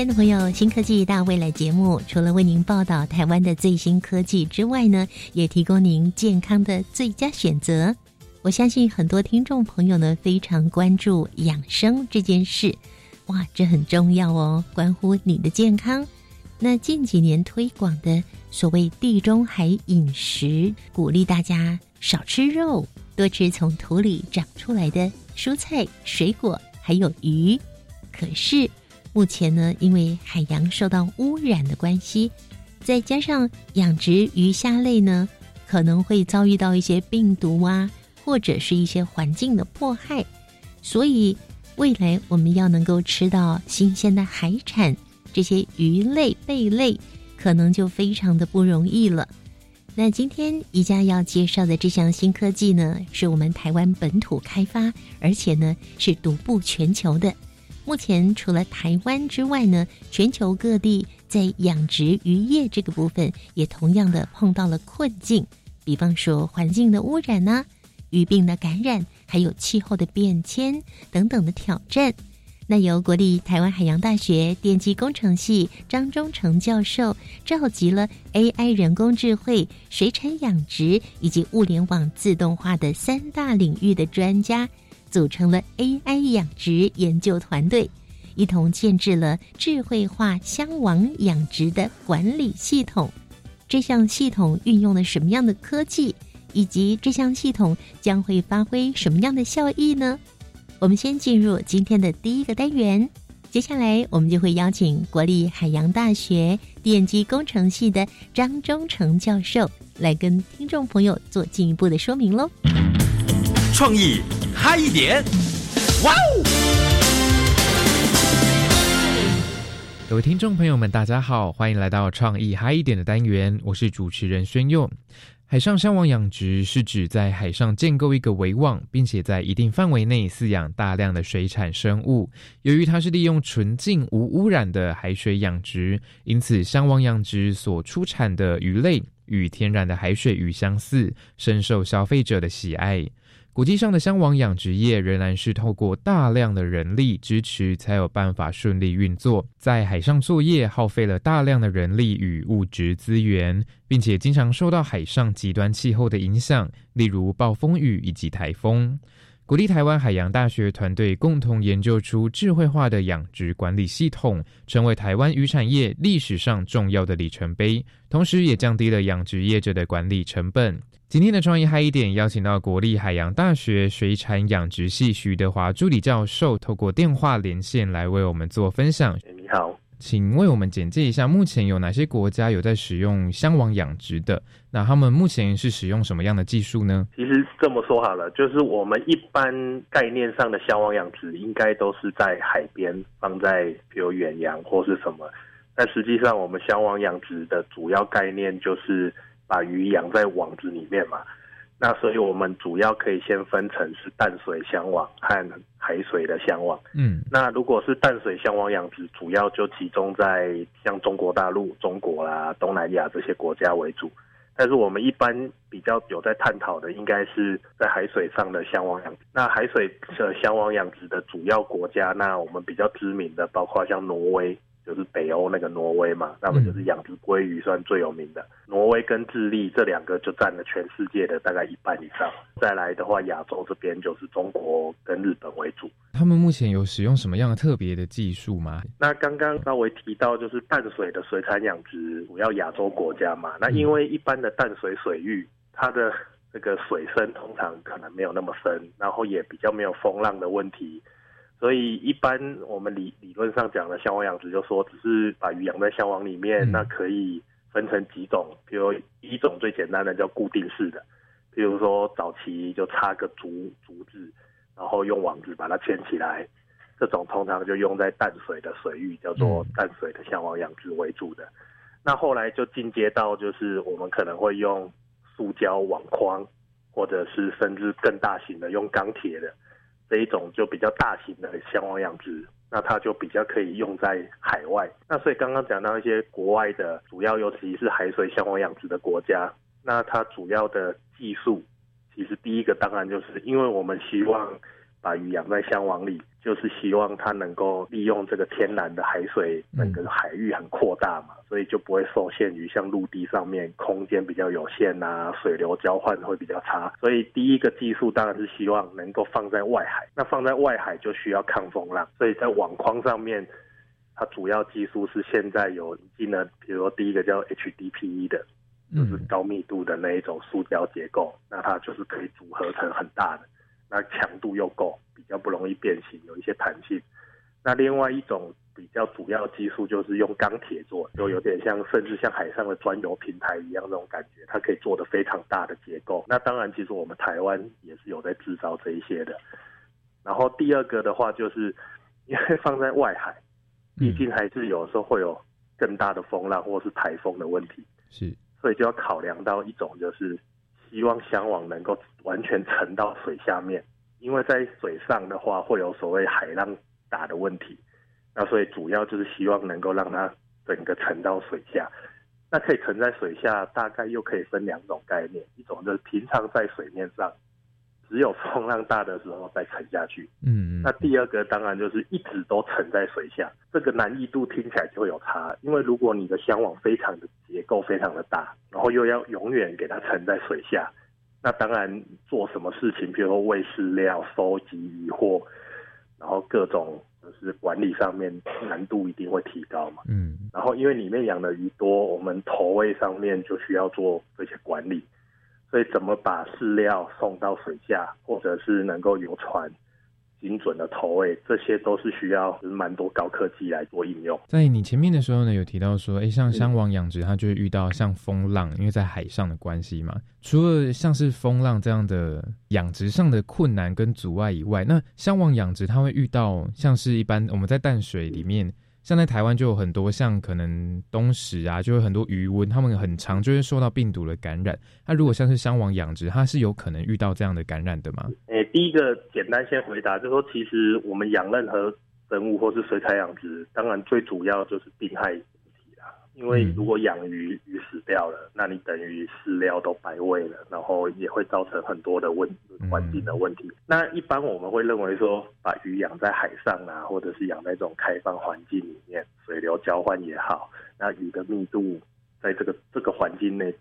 亲爱的朋友，新科技大未来节目除了为您报道台湾的最新科技之外呢，也提供您健康的最佳选择。我相信很多听众朋友呢非常关注养生这件事，哇，这很重要哦，关乎你的健康。那近几年推广的所谓地中海饮食，鼓励大家少吃肉，多吃从土里长出来的蔬菜、水果，还有鱼。可是目前呢，因为海洋受到污染的关系，再加上养殖鱼虾类呢，可能会遭遇到一些病毒啊，或者是一些环境的迫害，所以未来我们要能够吃到新鲜的海产，这些鱼类、贝类，可能就非常的不容易了。那今天宜家要介绍的这项新科技呢，是我们台湾本土开发，而且呢是独步全球的。目前除了台湾之外呢，全球各地在养殖渔业这个部分也同样的碰到了困境，比方说环境的污染呐、鱼病的感染，还有气候的变迁等等的挑战。那由国立台湾海洋大学电机工程系张忠成教授召集了 AI 人工智慧、水产养殖以及物联网自动化的三大领域的专家。组成了 AI 养殖研究团队，一同建制了智慧化箱网养殖的管理系统。这项系统运用了什么样的科技，以及这项系统将会发挥什么样的效益呢？我们先进入今天的第一个单元，接下来我们就会邀请国立海洋大学电机工程系的张忠成教授来跟听众朋友做进一步的说明喽。创意嗨一点，哇哦！各位听众朋友们，大家好，欢迎来到创意嗨一点的单元，我是主持人宣佑。海上箱网养殖是指在海上建构一个围网，并且在一定范围内饲养大量的水产生物。由于它是利用纯净无污染的海水养殖，因此箱网养殖所出产的鱼类与天然的海水鱼相似，深受消费者的喜爱。国际上的香网养殖业仍然是透过大量的人力支持，才有办法顺利运作。在海上作业耗费了大量的人力与物质资源，并且经常受到海上极端气候的影响，例如暴风雨以及台风。鼓励台湾海洋大学团队共同研究出智慧化的养殖管理系统，成为台湾渔产业历史上重要的里程碑，同时也降低了养殖业者的管理成本。今天的创意嗨一点，邀请到国立海洋大学水产养殖系徐德华助理教授，透过电话连线来为我们做分享。你好，请为我们简介一下，目前有哪些国家有在使用箱网养殖的？那他们目前是使用什么样的技术呢？其实这么说好了，就是我们一般概念上的箱网养殖，应该都是在海边放在比如远洋或是什么，但实际上我们箱网养殖的主要概念就是把鱼养在网子里面嘛。那所以我们主要可以先分成是淡水箱网和海水的箱网。嗯，那如果是淡水箱网养殖，主要就集中在像中国大陆、中国啦、东南亚这些国家为主。但是我们一般比较有在探讨的，应该是在海水上的箱网养殖。那海水的箱网养殖的主要国家，那我们比较知名的，包括像挪威，就是北欧那个挪威嘛，那么就是养殖鲑鱼算最有名的。挪威跟智利这两个就占了全世界的大概一半以上。再来的话，亚洲这边就是中国跟日本为主。他们目前有使用什么样的特别的技术吗？那刚刚稍微提到，就是淡水的水产养殖，主要亚洲国家嘛。那因为一般的淡水水域，它的这个水深通常可能没有那么深，然后也比较没有风浪的问题，所以一般我们理理论上讲的箱网养殖，就说只是把鱼养在箱网里面，嗯那可以分成几种，比如一种最简单的叫固定式的，比如说早期就插个竹竹子。然后用网子把它牵起来。这种通常就用在淡水的水域，叫做淡水的箱网养殖为主的。那后来就进阶到，就是我们可能会用塑胶网框，或者是甚至更大型的用钢铁的这一种，就比较大型的箱网养殖。那它就比较可以用在海外。那所以刚刚讲到一些国外的，主要尤其是海水箱网养殖的国家，那它主要的技术，其实第一个当然就是因为我们希望。把鱼养在箱网里，就是希望它能够利用这个天然的海水，整个海域很扩大嘛，所以就不会受限于像陆地上面空间比较有限啊，水流交换会比较差。所以第一个技术当然是希望能够放在外海，那放在外海就需要抗风浪，所以在网框上面，它主要技术是现在有进了，比如说第一个叫 HDPE 的，就是高密度的那一种塑胶结构，那它就是可以组合成很大的。那强度又够，比较不容易变形，有一些弹性。那另外一种比较主要技术就是用钢铁做，就有点像甚至像海上的专油平台一样那种感觉，它可以做的非常大的结构。那当然，其实我们台湾也是有在制造这一些的。然后第二个的话，就是因为放在外海，毕竟还是有时候会有更大的风浪或是台风的问题，是，所以就要考量到一种就是。希望香网能够完全沉到水下面，因为在水上的话会有所谓海浪打的问题，那所以主要就是希望能够让它整个沉到水下。那可以沉在水下，大概又可以分两种概念，一种就是平常在水面上。只有风浪大的时候再沉下去。嗯，那第二个当然就是一直都沉在水下，这个难易度听起来就会有差。因为如果你的箱网非常的结构非常的大，然后又要永远给它沉在水下，那当然做什么事情，比如说喂饲料、收集渔获，然后各种就是管理上面难度一定会提高嘛。嗯，然后因为里面养的鱼多，我们投喂上面就需要做这些管理。所以，怎么把饲料送到水下，或者是能够游船精准的投喂，这些都是需要蛮多高科技来做应用。在你前面的时候呢，有提到说，哎，像香网养殖，它就会遇到像风浪，因为在海上的关系嘛。除了像是风浪这样的养殖上的困难跟阻碍以外，那香网养殖它会遇到像是一般我们在淡水里面。像在台湾就有很多像可能东石啊，就有很多鱼温，他们很长就会受到病毒的感染。那如果像是香王养殖，它是有可能遇到这样的感染的吗？诶，第一个简单先回答，就是说其实我们养任何生物或是水产养殖，当然最主要就是病害。因为如果养鱼鱼死掉了，那你等于饲料都白喂了，然后也会造成很多的问环境的问题。那一般我们会认为说，把鱼养在海上啊，或者是养在这种开放环境里面，水流交换也好，那鱼的密度在这个这个环境内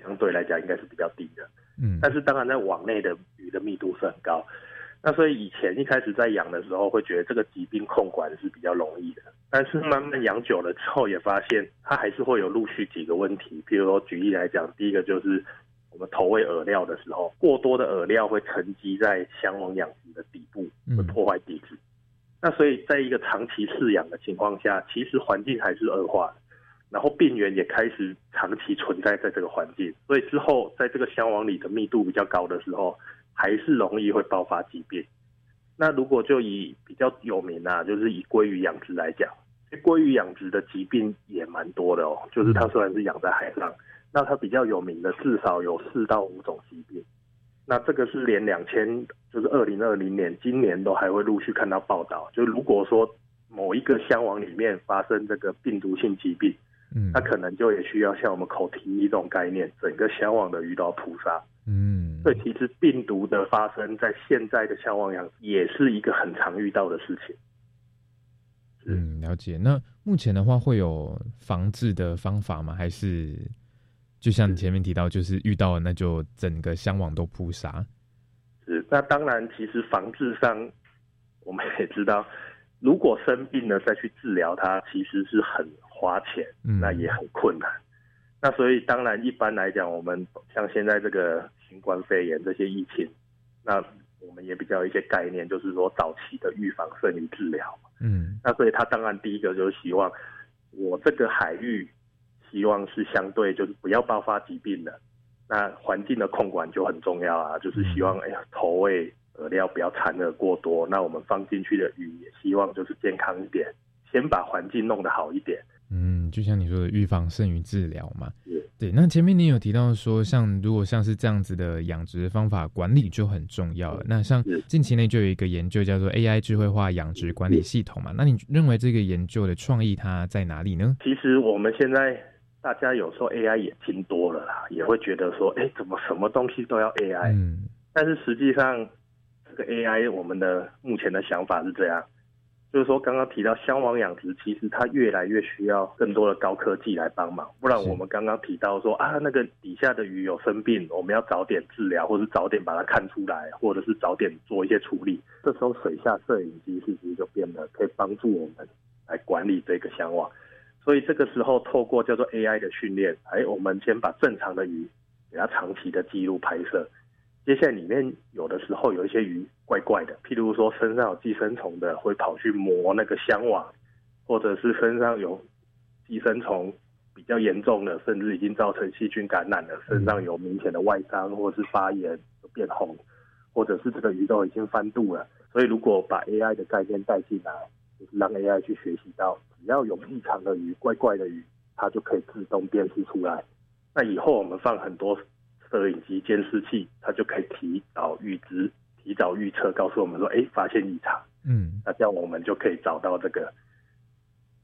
相对来讲应该是比较低的。嗯，但是当然在网内的鱼的密度是很高。那所以以前一开始在养的时候，会觉得这个疾病控管是比较容易的。但是慢慢养久了之后，也发现它还是会有陆续几个问题。比如说举例来讲，第一个就是我们投喂饵料的时候，过多的饵料会沉积在箱网养殖的底部，会破坏底质。那所以在一个长期饲养的情况下，其实环境还是恶化，然后病源也开始长期存在在这个环境。所以之后在这个箱网里的密度比较高的时候。还是容易会爆发疾病。那如果就以比较有名啊，就是以鲑鱼养殖来讲，鲑鱼养殖的疾病也蛮多的哦。就是它虽然是养在海上，那它比较有名的至少有四到五种疾病。那这个是连两千，就是二零二零年今年都还会陆续看到报道。就如果说某一个箱网里面发生这个病毒性疾病，嗯，那可能就也需要像我们口蹄疫这种概念，整个箱网的鱼都要扑杀。嗯，所以其实病毒的发生在现在的消亡羊也是一个很常遇到的事情。嗯，了解。那目前的话会有防治的方法吗？还是就像你前面提到，就是遇到那就整个箱网都扑杀？是。那当然，其实防治上我们也知道，如果生病了再去治疗它，其实是很花钱，那也很困难。那所以当然，一般来讲，我们像现在这个新冠肺炎这些疫情，那我们也比较一些概念，就是说早期的预防胜于治疗。嗯，那所以他当然第一个就是希望我这个海域，希望是相对就是不要爆发疾病的。那环境的控管就很重要啊，就是希望哎呀投喂饵料不要掺饵过多。那我们放进去的鱼也希望就是健康一点，先把环境弄得好一点。嗯，就像你说的，预防胜于治疗嘛。对，那前面你有提到说，像如果像是这样子的养殖方法，管理就很重要了。那像近期内就有一个研究叫做 AI 智慧化养殖管理系统嘛，那你认为这个研究的创意它在哪里呢？其实我们现在大家有时候 AI 也听多了啦，也会觉得说，哎，怎么什么东西都要 AI？嗯但是实际上，这个 AI 我们的目前的想法是这样，就是说刚刚提到箱网养殖，其实它越来越需要更多的高科技来帮忙，不然我们刚刚提到说啊，那个底下的鱼有生病，我们要早点治疗，或是早点把它看出来，或者是早点做一些处理。这时候水下摄影机是不是就变得可以帮助我们来管理这个箱网？所以这个时候透过叫做 AI 的训练，哎，我们先把正常的鱼给它长期的记录拍摄。接下来里面有的时候有一些鱼怪怪的，譬如说身上有寄生虫的，会跑去磨那个箱网，或者是身上有寄生虫比较严重的，甚至已经造成细菌感染了，身上有明显的外伤或者是发炎变红，或者是这个鱼都已经翻肚了。所以如果把 AI 的概念带进来，就是让 AI 去学习到，只要有异常的鱼、怪怪的鱼，它就可以自动辨识出来。那以后我们放很多摄影机监视器，它就可以提早预知、提早预测，告诉我们说，哎，发现异常，嗯那这样我们就可以找到这个，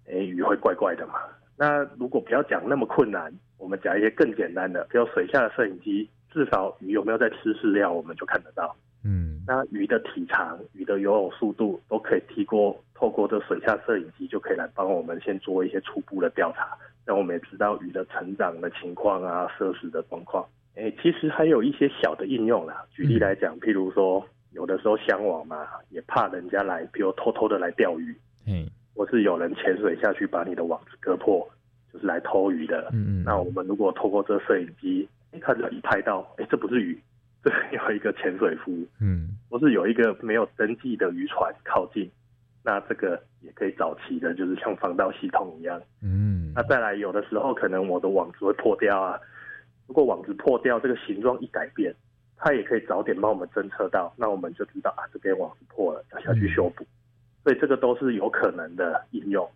哎，鱼会怪怪的嘛。那如果不要讲那么困难，我们讲一些更简单的，比如水下的摄影机，至少鱼有没有在吃饲料，我们就看得到。嗯那鱼的体长、鱼的游泳速度都可以提过，透过这水下摄影机就可以来帮我们先做一些初步的调查，让我们也知道鱼的成长的情况啊、摄食的状况。诶，其实还有一些小的应用啦。举例来讲，譬如说，有的时候箱网嘛，也怕人家来，比如偷偷的来钓鱼，嗯或是有人潜水下去把你的网子割破，就是来偷鱼的。嗯嗯，那我们如果透过这摄影机，诶，它就一拍到，诶，这不是鱼，这有一个潜水夫。嗯或是有一个没有登记的渔船靠近，那这个也可以早期的，就是像防盗系统一样。嗯那再来，有的时候可能我的网子会破掉啊，如果网子破掉，这个形状一改变，它也可以早点帮我们侦测到，那我们就知道啊，这边网子破了，要下去修补。所以这个都是有可能的应用。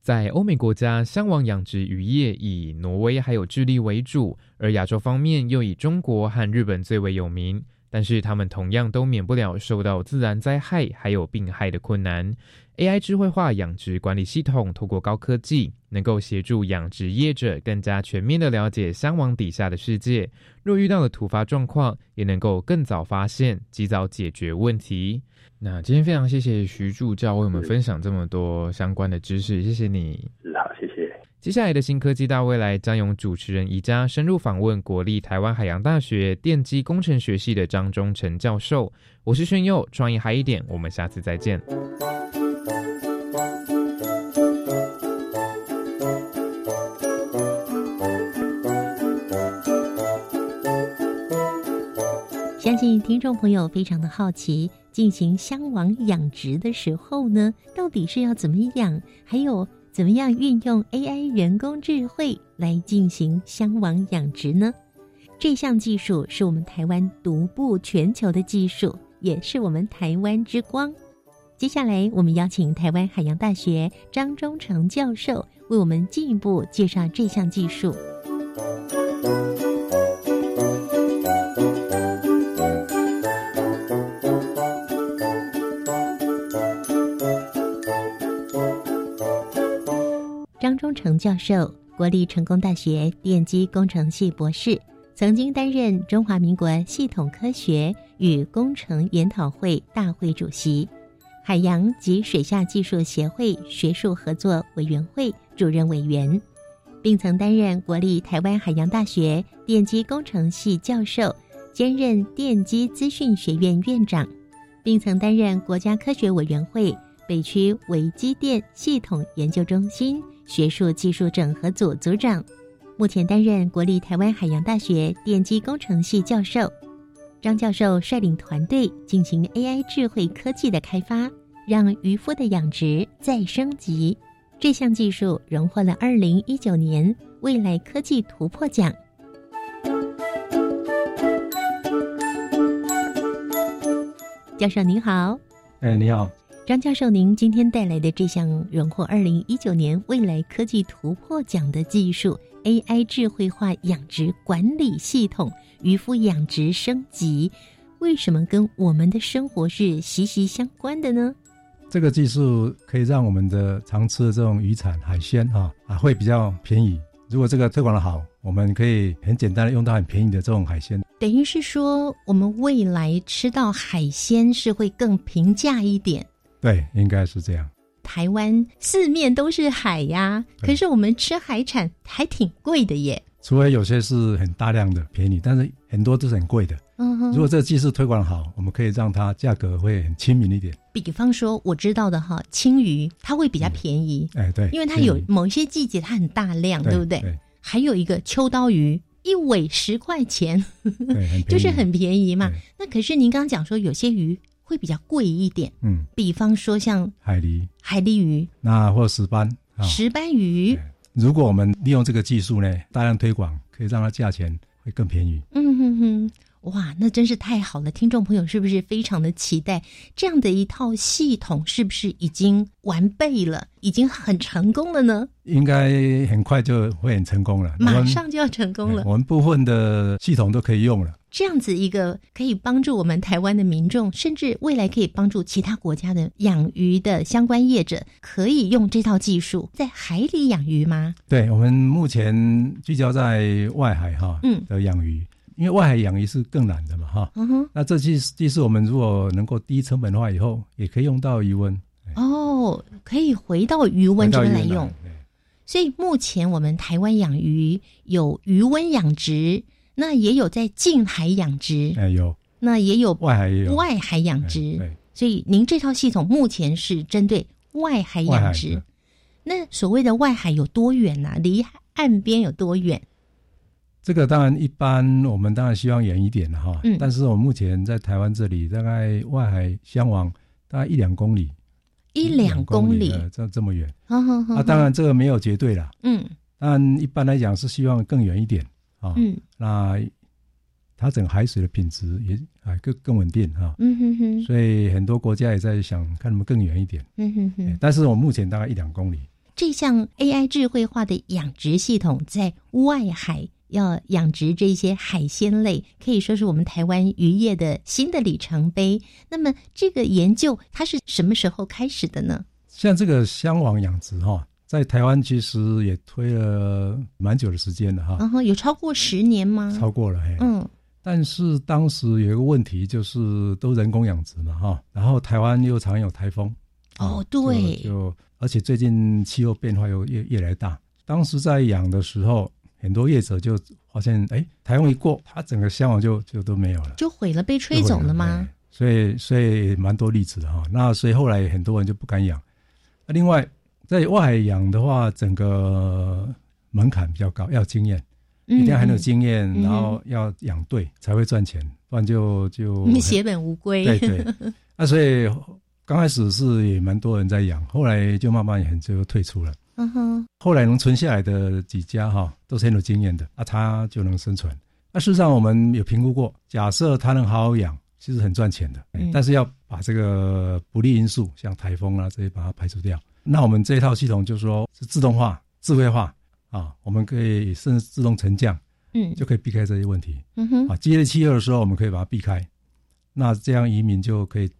在欧美国家，香网养殖渔业以挪威还有智利为主，而亚洲方面又以中国和日本最为有名。但是他们同样都免不了受到自然灾害还有病害的困难。AI 智慧化养殖管理系统透过高科技，能够协助养殖业者更加全面的了解香网底下的世界。若遇到了突发状况，也能够更早发现，及早解决问题。那今天非常谢谢徐助教为我们分享这么多相关的知识，谢谢你。接下来的新科技大未来将由主持人宜家深入访问国立台湾海洋大学电机工程学系的张忠成教授。我是炫佑，创意嗨一点，我们下次再见。相信听众朋友非常的好奇，进行箱网养殖的时候呢，到底是要怎么养？还有怎么样运用 AI 人工智慧来进行香网养殖呢？这项技术是我们台湾独步全球的技术，也是我们台湾之光。接下来，我们邀请台湾海洋大学张忠成教授为我们进一步介绍这项技术。张忠成教授，国立成功大学电机工程系博士，曾经担任中华民国系统科学与工程研讨会大会主席，海洋及水下技术协会学术合作委员会主任委员，并曾担任国立台湾海洋大学电机工程系教授，兼任电机资讯学院院长，并曾担任国家科学委员会北区微机电系统研究中心学术技术整合组组长，目前担任国立台湾海洋大学电机工程系教授。张教授率领团队进行 AI 智慧科技的开发，让渔夫的养殖再升级。这项技术荣获了二零一九年未来科技突破奖。教授您好。哎，你好，张教授，您今天带来的这项荣获二零一九年未来科技突破奖的技术 AI 智慧化养殖管理系统渔夫养殖升级，为什么跟我们的生活是息息相关的呢？这个技术可以让我们的常吃的这种渔产海鲜啊啊会比较便宜。如果这个推广的好，我们可以很简单的用到很便宜的这种海鲜。等于是说，我们未来吃到海鲜是会更平价一点。对，应该是这样。台湾四面都是海呀，对可是我们吃海产还挺贵的耶。除非有些是很大量的便宜，但是很多都是很贵的。嗯哼如果这个技术推广好，我们可以让它价格会很亲民一点。比方说我知道的哈，青鱼它会比较便宜，哎，对，因为它有某一些季节它很大量，对不对？对还有一个秋刀鱼，一尾十块钱，就是很便宜嘛。那可是您刚刚讲说有些鱼会比较贵一点，嗯，比方说像海狸海狸鱼、那或石斑啊。石斑鱼，如果我们利用这个技术呢，大量推广，可以让它价钱会更便宜。嗯哼哼，哇，那真是太好了！听众朋友是不是非常的期待这样的一套系统？是不是已经完备了，已经很成功了呢？应该很快就会很成功了，马上就要成功了哎。我们部分的系统都可以用了。这样子一个可以帮助我们台湾的民众，甚至未来可以帮助其他国家的养鱼的相关业者，可以用这套技术在海里养鱼吗？对我们目前聚焦在外海哈，嗯的养鱼，因为外海养鱼是更难的嘛哈。嗯哼，那这技技术我们如果能够低成本化以后，也可以用到余温，哦，可以回到余温这边来用。所以目前我们台湾养鱼有余温养殖，那也有在近海养殖，哎，有。那也有外海也有。外海养哎殖。对，所以您这套系统目前是针对外海养殖。那所谓的外海有多远啊、离岸边有多远？这个当然一般我们当然希望远一点了哈，嗯。但是我目前在台湾这里大概外海相往大概一两公里，一两公里。呃这这么远。好好好啊，当，然这个没有绝对啦，嗯。但一般来讲是希望更远一点啊。嗯那它整个海水的品质也啊更更稳定哈、嗯哼哼所以很多国家也在想看能不能更远一点。嗯哼哎哼。但是我目前大概一两公里。这项 AI 智慧化的养殖系统在外海要养殖这些海鲜类，可以说是我们台湾渔业的新的里程碑。那么这个研究它是什么时候开始的呢？像这个香网养殖哈、在台湾其实也推了蛮久的时间了哈、然后有超过十年吗？超过了嘿。嗯但是当时有一个问题，就是都人工养殖嘛哈，然后台湾又常有台风。哦对就而且最近气候变化又越越来越大。当时在养的时候，很多业者就发现，哎，台风一过，它整个香网就就都没有了，就毁了，被吹走了吗？哎所以所以蛮多例子的哈。那所以后来很多人就不敢养。那另外在外养的话，整个门槛比较高，要经验，一定要很有经验，嗯然后要养对才会赚钱，不然就就嗯，血本无归。对对。那 所以刚开始是也蛮多人在养，后来就慢慢也很就退出了。嗯哼，后来能存下来的几家哈，都是很有经验的，啊，他就能生存。那事实上我们有评估过，假设他能好好养，其实很赚钱的，嗯但是要把这个不利因素，像台风啊这些把它排除掉。那我们这一套系统就是说是自动化、智慧化啊，我们可以甚至自动沉降，嗯就可以避开这些问题嗯哼，啊。激烈气候的时候，我们可以把它避开，那这样移民就可以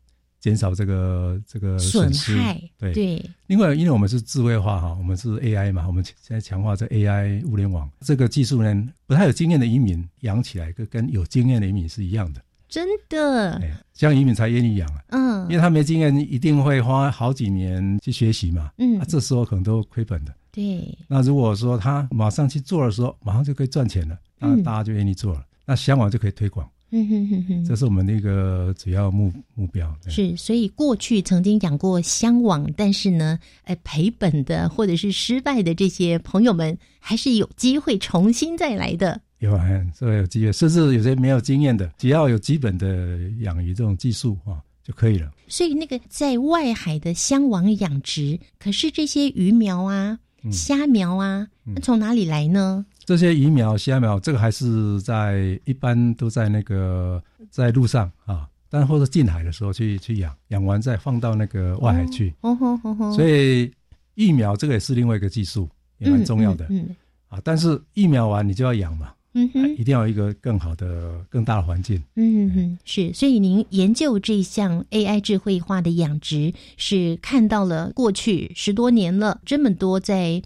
减少这个这个损损失。害对对，另外，因为我们是智慧化哈，我们是 AI 嘛，我们现在强化这 AI 物联网这个技术呢，不太有经验的移民养起来，跟跟有经验的移民是一样的。真的，哎，这样移民才愿意养啊，嗯因为他没经验，一定会花好几年去学习嘛。嗯啊，，这时候可能都亏本的。对，那如果说他马上去做的时候，马上就可以赚钱了，那嗯大家就愿意做了，那香网就可以推广，嗯哼哼哼，这是我们那个主要目目标。是，所以过去曾经养过香网，但是呢，哎，赔本的或者是失败的这些朋友们，还是有机会重新再来的。有啊，这个有机会，甚至有些没有经验的，只要有基本的养鱼这种技术啊就可以了。所以那个在外海的香网养殖，可是这些鱼苗啊、嗯虾苗啊，那从哪里来呢？这些鱼苗、虾苗，这个还是在一般都在那个在路上啊，但或者近海的时候去去养，养完再放到那个外海去。哦吼吼吼，所以疫苗这个也是另外一个技术，也蛮重要的。嗯嗯啊，但是疫苗完你就要养嘛，嗯哼。一定要一个更好的、更大的环境。嗯哼，是，所以您研究这项 AI 智慧化的养殖，是看到了过去十多年了这么多在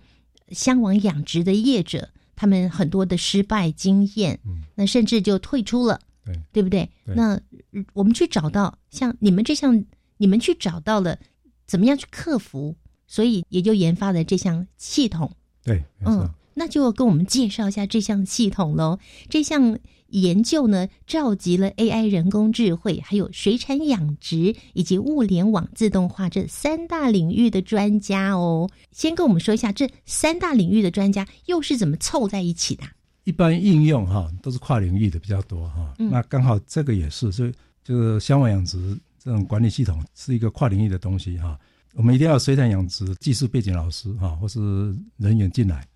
香港养殖的业者，他们很多的失败经验，嗯那甚至就退出了，对对不对？对那呃我们去找到像你们这项，你们去找到了怎么样去克服，所以也就研发了这项系统。对，没错。嗯，那就要跟我们介绍一下这项系统喽。这项研究呢，召集了 AI 人工智慧、还有水产养殖以及物联网自动化这三大领域的专家哦。先跟我们说一下，这三大领域的专家又是怎么凑在一起的？一般应用哈都是跨领域的比较多哈，嗯那刚好这个也是，所以就是香网养殖这种管理系统是一个跨领域的东西哈。我们一定要水产养殖技术背景老师哈，或是人员进来啊。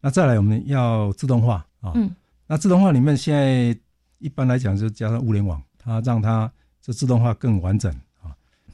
那再来我们要自动化啊，嗯那自动化里面现在一般来讲就加上物联网，它让它这自动化更完整啊。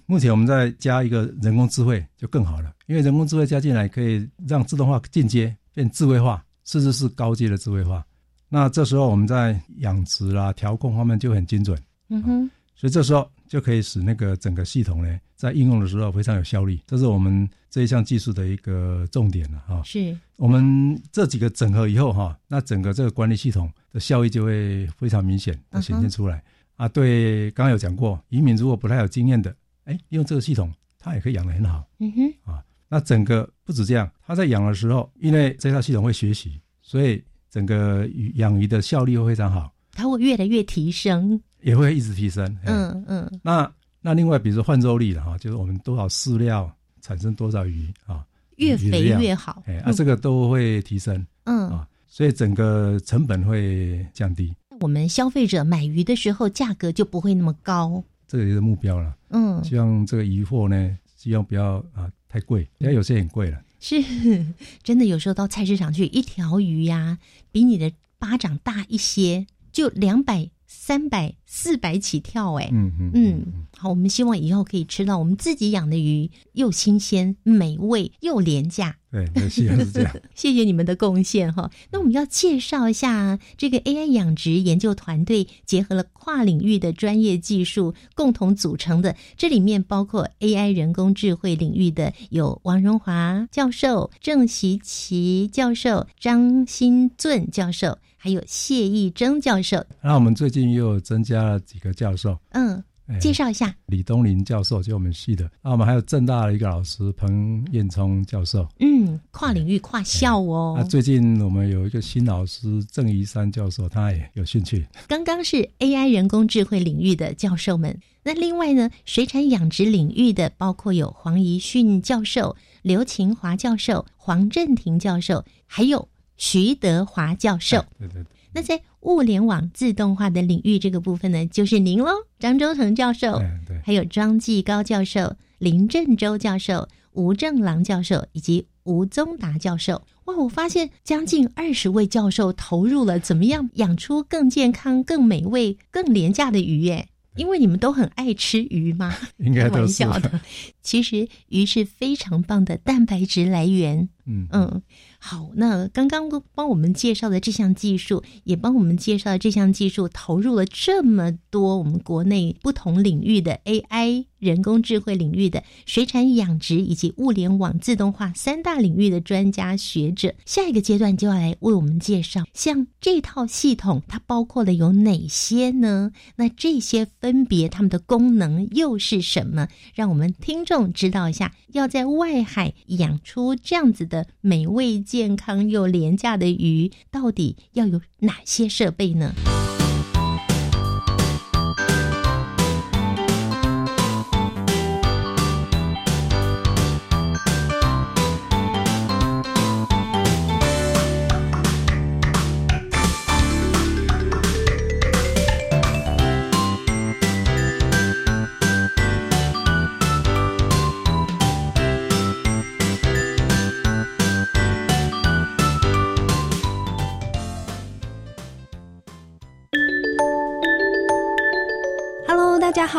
目前我们再加一个人工智慧就更好了，因为人工智慧加进来可以让自动化进阶变智慧化，甚至是高阶的智慧化。那这时候我们在养殖啦、调控方面就很精准，嗯哼，所以这时候就可以使那个整个系统呢，在应用的时候非常有效率。这是我们这一项技术的一个重点了哈。是我们这几个整合以后哈，那整个这个管理系统的效益就会非常明显的显现出来、啊。对，刚刚有讲过，移民如果不太有经验的，哎，用这个系统，他也可以养得很好嗯哼，啊。那整个不止这样，他在养的时候，因为这套系统会学习，所以整个鱼养鱼的效率会非常好，它会越来越提升。也会一直提升。哎嗯嗯那那另外，比如说换肉率了哈，就是我们多少饲料产生多少鱼啊，越肥越好。哎，啊，这个都会提升嗯，啊，所以整个成本会降低，我们消费者买鱼的时候，价格就不会那么高。这个也是目标了。嗯，希望这个鱼货呢，希望不要啊太贵，因为有些很贵了。是 真的，有时候到菜市场去，一条鱼呀、比你的巴掌大一些，就两百、三百、四百起跳，哎，嗯嗯嗯，好，我们希望以后可以吃到我们自己养的鱼，又新鲜、美味又廉价。对，那希望是这样。谢谢你们的贡献哈。那我们要介绍一下这个 AI 养殖研究团队，结合了跨领域的专业技术共同组成的。这里面包括 AI 人工智慧领域的有王荣华教授、郑习奇教授、张新俊教授，还有谢义征教授。那我们最近又增加了几个教授，嗯，哎介绍一下。李东林教授就我们系的，那我们还有正大的一个老师彭彦聪教授。嗯，跨领域跨校哦。啊，最近我们有一个新老师郑怡山教授，他也有兴趣。刚刚是 AI 人工智慧领域的教授们，那另外呢，水产养殖领域的包括有黄怡训教授、刘勤华教授、黄振廷教授，还有徐德华教授。对对对，那在物联网自动化的领域这个部分呢，就是您喽，张周成教授，还有庄继高教授、林振洲教授、吴正郎教授以及吴宗达教授。哇，我发现将近二十位教授投入了怎么样养出更健康、更美味、更廉价的鱼耶。因为你们都很爱吃鱼嘛，应该都是笑的。其实鱼是非常棒的蛋白质来源。嗯嗯，好，那刚刚帮我们介绍的这项技术，也帮我们介绍的这项技术投入了这么多我们国内不同领域的 AI 人工智慧领域的水产养殖以及物联网自动化三大领域的专家学者。下一个阶段就要来为我们介绍，像这套系统它包括了有哪些呢？那这些分别它们的功能又是什么？让我们听众知道一下，要在外海养出这样子的美味、健康又廉价的鱼，到底要有哪些设备呢？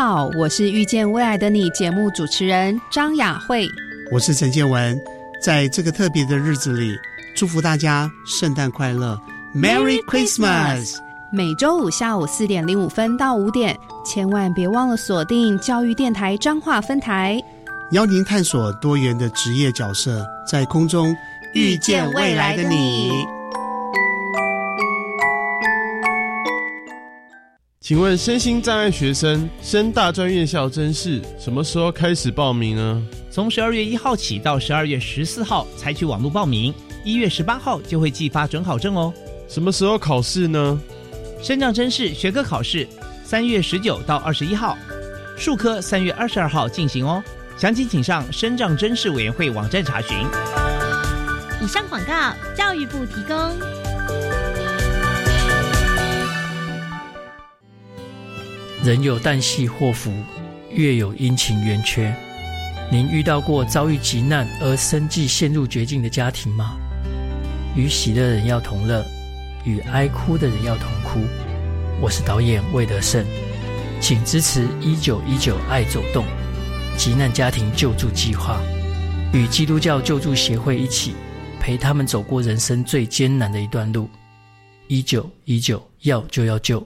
好，我是遇见未来的你节目主持人张雅慧，我是陈建文，在这个特别的日子里，祝福大家圣诞快乐，Merry Christmas！每周五下午四点零五分到五点，千万别忘了锁定教育电台彰化分台，邀您探索多元的职业角色，在空中遇见未来的你。请问身心障碍学生升大专院校甄试什么时候开始报名呢？从十二月一号起到十二月十四号采取网络报名，一月十八号就会寄发准考证哦。什么时候考试呢？身障甄试学科考试三月十九到二十一号，数科三月二十二号进行哦。详情请上身障甄试委员会网站查询。以上广告，教育部提供。人有旦夕祸福，月有阴晴圆缺。您遇到过遭遇急难而生计陷入绝境的家庭吗？与喜乐的人要同乐，与哀哭的人要同哭。我是导演魏德胜，请支持一九一九爱走动急难家庭救助计划，与基督教救助协会一起陪他们走过人生最艰难的一段路。一九一九要就要救。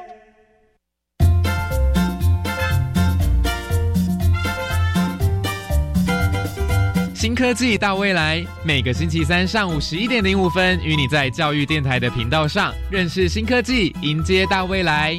新科技大未来，每个星期三上午十一点零五分，与你在教育电台的频道上认识新科技，迎接大未来。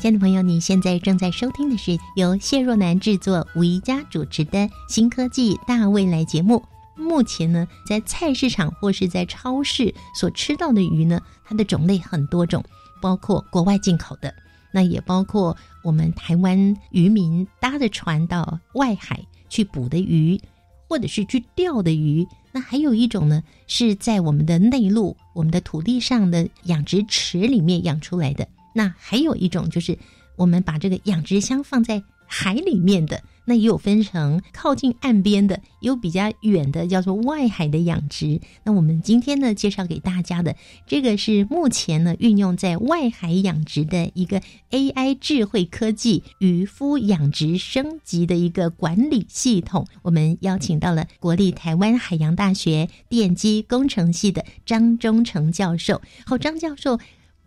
亲爱的朋友，你现在正在收听的是由谢若楠制作、吴怡佳主持的《新科技大未来》节目。目前呢，在菜市场或是在超市所吃到的鱼呢，它的种类很多种，包括国外进口的，那也包括我们台湾渔民搭着船到外海去捕的鱼，或者是去钓的鱼。那还有一种呢，是在我们的内陆、我们的土地上的养殖池里面养出来的。那还有一种就是，我们把这个养殖箱放在海里面的。那也有分成靠近岸边的，也有比较远的，叫做外海的养殖。那我们今天呢，介绍给大家的这个是目前呢运用在外海养殖的一个 AI 智慧科技渔夫养殖升级的一个管理系统。我们邀请到了国立台湾海洋大学电机工程系的张忠成教授。好，张教授。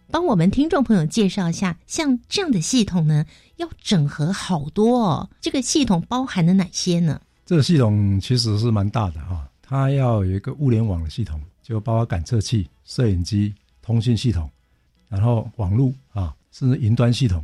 帮我们听众朋友介绍一下，像这样的系统呢，要整合好多哦。这个系统包含了哪些呢？这个系统其实是蛮大的哈，它要有一个物联网的系统，就包括感测器、摄影机、通讯系统，然后网络啊，甚至云端系统。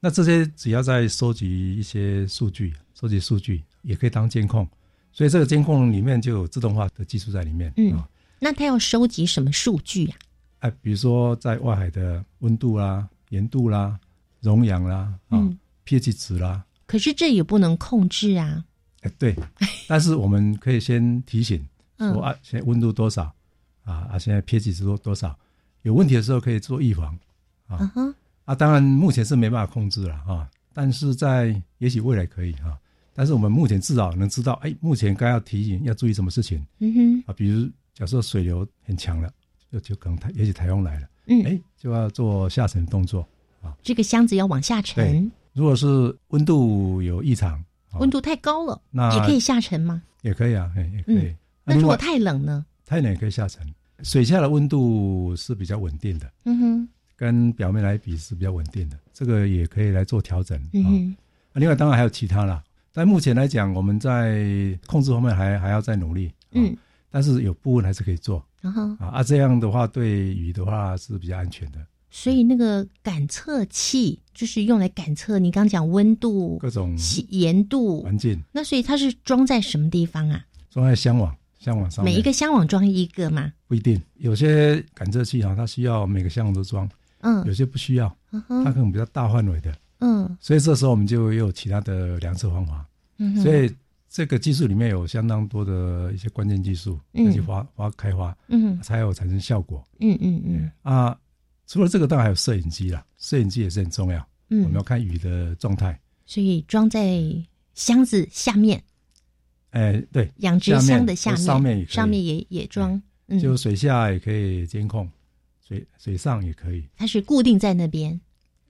那这些只要在收集一些数据，收集数据也可以当监控，所以这个监控里面就有自动化的技术在里面。嗯，那它要收集什么数据呀？哎，比如说在外海的温度啦、盐度啦、溶氧啦、啊 pH 值啦，可是这也不能控制啊。哎，对，但是我们可以先提醒说啊，现在温度多少啊？啊，现在 pH 值多多少？有问题的时候可以做预防啊。啊，当然目前是没办法控制了啊，但是在也许未来可以哈。但是我们目前至少能知道，哎，目前该要提醒要注意什么事情。嗯哼。啊，比如假设水流很强了。就就可能台也许台风来了，嗯，哎，就要做下沉动作啊。这个箱子要往下沉。如果是温度有异常，温度太高了，那也可以下沉吗？也可以啊，哎，也可以。那如果太冷呢？太冷也可以下沉。水下的温度是比较稳定的，嗯哼，跟表面来比是比较稳定的，这个也可以来做调整啊。另外，当然还有其他啦，但目前来讲，我们在控制方面还还要再努力，嗯，但是有部分还是可以做。啊啊，这样的话对鱼的话是比较安全的。所以那个感测器就是用来感测你刚讲温度、各种盐度、环境。那所以它是装在什么地方啊？装在箱网，箱网上每一个箱网装一个吗？不一定，有些感测器哈，它需要每个箱网都装，嗯有些不需要，嗯哼它可能比较大范围的，嗯所以这时候我们就有其他的量测方法。嗯，所以这个技术里面有相当多的一些关键技术嗯要去发发开发，嗯才有产生效果嗯嗯嗯啊。除了这个，当然还有摄影机啦，摄影机也是很重要。嗯。我们嗯要，看鱼的状态，所以装在箱子下面，哎，对，养殖箱的下面，上面也上面也也装，嗯，就水下也可以监控，水水上也可以，它是固定在那边，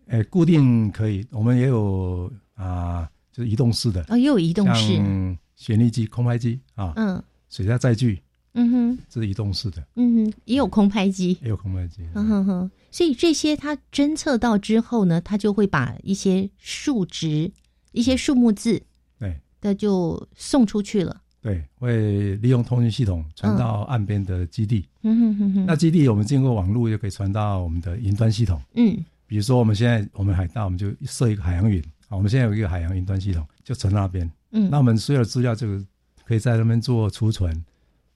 哎，固定可以。我们也有啊，就是移动式的，哦，也有移动式，像旋力机、空拍机啊，嗯。水下载具嗯哼。这是移动式的，嗯哼，也有空拍机，也有空拍机。嗯哼哼，所以这些它侦测到之后呢，它就会把一些数值、一些数目字对。的就送出去了。对，会利用通讯系统传到岸边的基地。嗯哼哼哼，那基地我们经过网络就可以传到我们的云端系统。嗯。比如说我们现在我们海大，我们就设一个海洋云。啊，我们现在有一个海洋云端系统，就存那边。嗯，那我们所有的资料，这个可以在那边做储存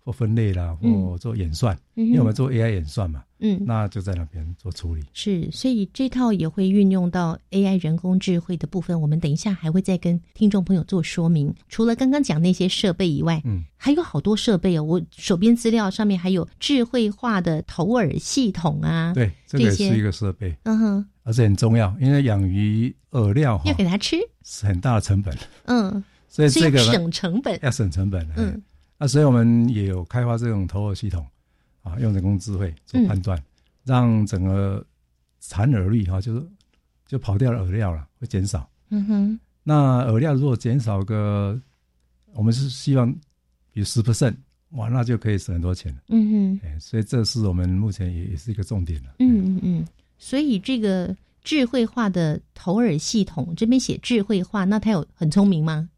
或分类啦，或做演算，嗯哼因为我们做 AI 演算嘛，嗯那就在那边做处理。是，所以这套也会运用到 AI 人工智慧的部分。我们等一下还会再跟听众朋友做说明。除了刚刚讲那些设备以外，嗯，还有好多设备哦。我手边资料上面还有智慧化的投耳系统啊，对，这个也是一个设备，嗯哼，而且很重要，因为养鱼饵料要给它吃，是很大的成本，嗯，所以这个省成本，要省成本。嗯嗯，那所以我们也有开发这种投饵系统啊，用人工智慧做判断，让整个产饵率哈，就是就跑掉的饵料了会减少。嗯哼，那饵料如果减少个，我们是希望比十 percent，哇，那就可以省很多钱了。嗯哼，哎，所以这是我们目前也也是一个重点了。嗯嗯嗯，所以这个智慧化的投耳系统这边写智慧化，那它有很聪明吗？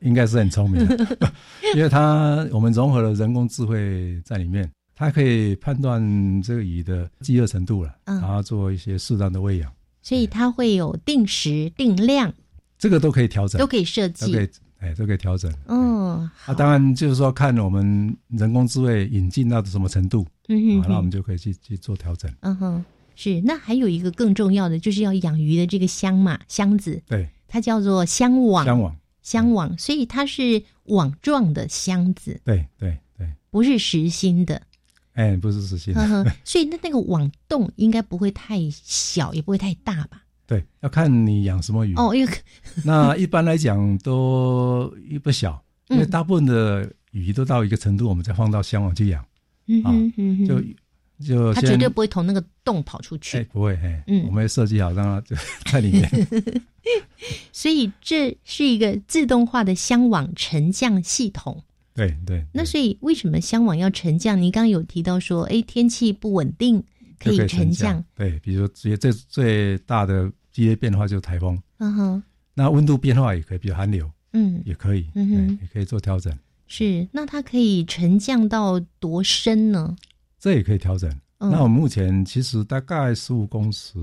应该是很聪明的，因为它我们融合了人工智慧在里面，它可以判断这个鱼的饥饿程度了，嗯。然后做一些适当的喂养，所以它会有定时定量，这个都可以调整，都可以设计。都可以，哎，都可以调整。嗯，啊，当然就是说看我们人工智慧引进到什么程度，嗯哼，啊那我们就可以去去做调整。嗯哼，是。那还有一个更重要的，就是要养鱼的这个箱嘛，箱子，对，它叫做箱网，箱网，箱网，所以它是网状的箱子，对对对，不是实心的。哎，不是实心的，呵，所以那那个网洞应该不会太小，也不会太大吧？对，要看你养什么鱼。哦，因为 那一般来讲都不小，因为嗯大部分的鱼都到一个程度，我们再放到箱网去养，嗯哼嗯，就就先它绝对不会从那个洞跑出去。哎不会哎，嗯我们会设计好让它就在里面。所以这是一个自动化的箱网沉降系统。对对，那所以为什么箱网要沉降？您刚刚有提到说，哎，天气不稳定可以沉降。。对，比如说最最最大的激烈变化就是台风，嗯哼，那温度变化也可以，比如寒流嗯，也可以，嗯哼哎也可以做调整，是。那它可以沉降到多深呢？这也可以调整。嗯那我们目前其实大概十五公尺